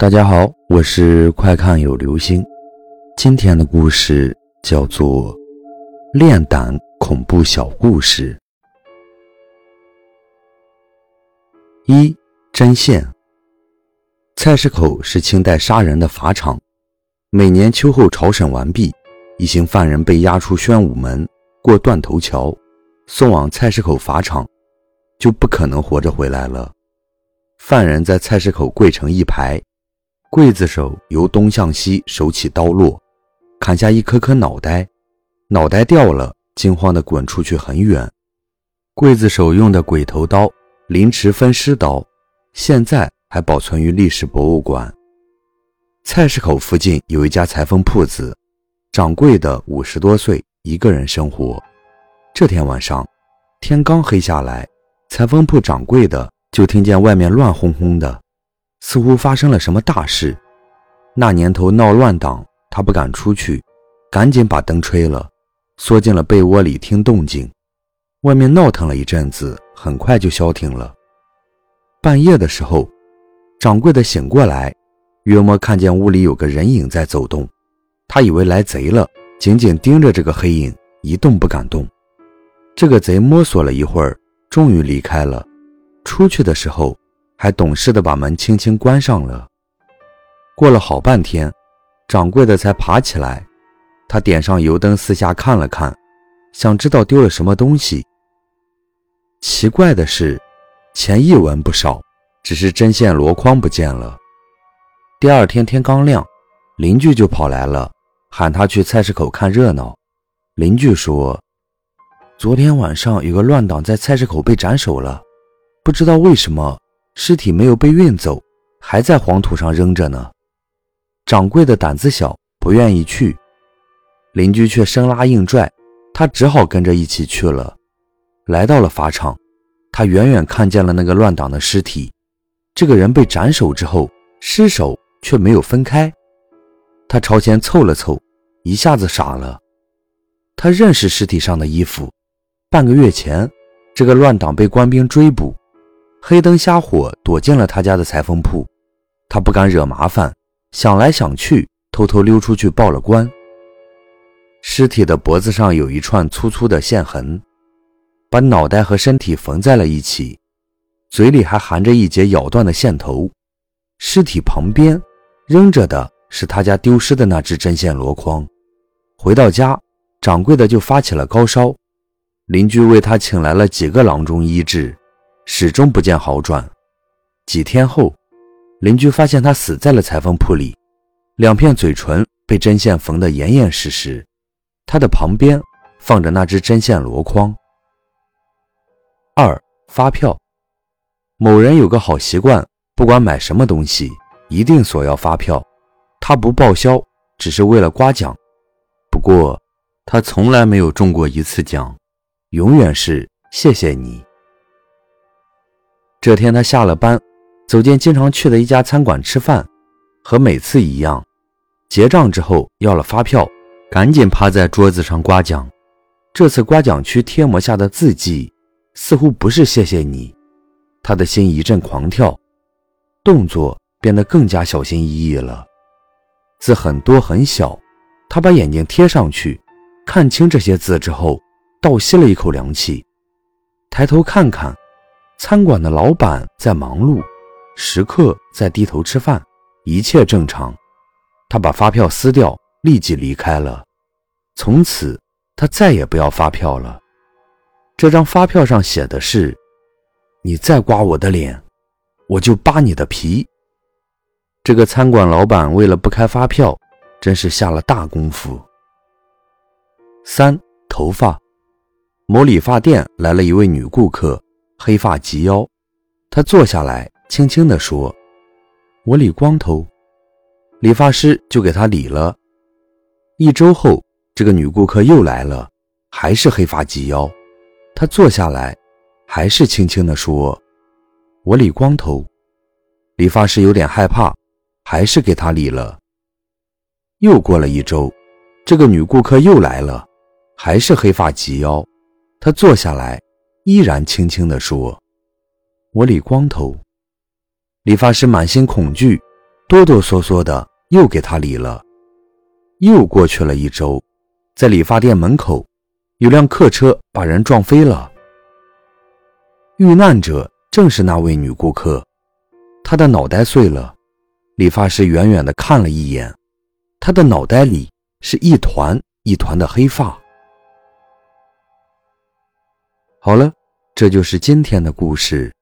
大家好，我是快看有流星。今天的故事叫做《练胆恐怖小故事》一针线。菜市口是清代杀人的法场，每年秋后朝审完毕，一行犯人被押出宣武门，过断头桥，送往菜市口法场，就不可能活着回来了。犯人在菜市口跪成一排。刽子手由东向西手起刀落，砍下一颗颗脑袋，脑袋掉了，惊慌地滚出去很远。刽子手用的鬼头刀、凌迟分尸刀，现在还保存于历史博物馆。菜市口附近有一家裁缝铺子，掌柜的五十多岁，一个人生活。这天晚上，天刚黑下来，裁缝铺掌柜的就听见外面乱哄哄的。似乎发生了什么大事。那年头闹乱党，他不敢出去，赶紧把灯吹了，缩进了被窝里听动静。外面闹腾了一阵子，很快就消停了。半夜的时候，掌柜的醒过来，约摸看见屋里有个人影在走动，他以为来贼了，紧紧盯着这个黑影，一动不敢动。这个贼摸索了一会儿，终于离开了。出去的时候。还懂事的把门轻轻关上了。过了好半天，掌柜的才爬起来。他点上油灯，四下看了看，想知道丢了什么东西。奇怪的是，钱一文不少，只是针线箩筐不见了。第二天天刚亮，邻居就跑来了，喊他去菜市口看热闹。邻居说，昨天晚上有个乱党在菜市口被斩首了，不知道为什么。尸体没有被运走，还在黄土上扔着呢。掌柜的胆子小，不愿意去，邻居却生拉硬拽，他只好跟着一起去了。来到了法场，他远远看见了那个乱党的尸体。这个人被斩首之后，尸首却没有分开。他朝前凑了凑，一下子傻了。他认识尸体上的衣服。半个月前，这个乱党被官兵追捕。黑灯瞎火躲进了他家的裁缝铺，他不敢惹麻烦，想来想去，偷偷溜出去报了官。尸体的脖子上有一串粗粗的线痕，把脑袋和身体缝在了一起，嘴里还含着一截咬断的线头。尸体旁边扔着的是他家丢失的那只针线箩筐。回到家，掌柜的就发起了高烧，邻居为他请来了几个郎中医治。始终不见好转。几天后，邻居发现他死在了裁缝铺里，两片嘴唇被针线缝得严严实实。他的旁边放着那只针线箩筐。二发票。某人有个好习惯，不管买什么东西，一定索要发票。他不报销，只是为了刮奖。不过，他从来没有中过一次奖，永远是谢谢你。这天，他下了班，走进经常去的一家餐馆吃饭，和每次一样，结账之后要了发票，赶紧趴在桌子上刮奖。这次刮奖区贴膜下的字迹似乎不是“谢谢你”，他的心一阵狂跳，动作变得更加小心翼翼了。字很多很小，他把眼睛贴上去，看清这些字之后，倒吸了一口凉气，抬头看看。餐馆的老板在忙碌，食客在低头吃饭，一切正常。他把发票撕掉，立即离开了。从此，他再也不要发票了。这张发票上写的是：“你再刮我的脸，我就扒你的皮。”这个餐馆老板为了不开发票，真是下了大功夫。三头发，某理发店来了一位女顾客。黑发及腰，他坐下来，轻轻地说：“我理光头。”理发师就给他理了。一周后，这个女顾客又来了，还是黑发及腰。他坐下来，还是轻轻地说：“我理光头。”理发师有点害怕，还是给他理了。又过了一周，这个女顾客又来了，还是黑发及腰。他坐下来。依然轻轻地说：“我理光头。”理发师满心恐惧，哆哆嗦嗦的又给他理了。又过去了一周，在理发店门口，有辆客车把人撞飞了。遇难者正是那位女顾客，她的脑袋碎了。理发师远远的看了一眼，她的脑袋里是一团一团的黑发。好了，这就是今天的故事。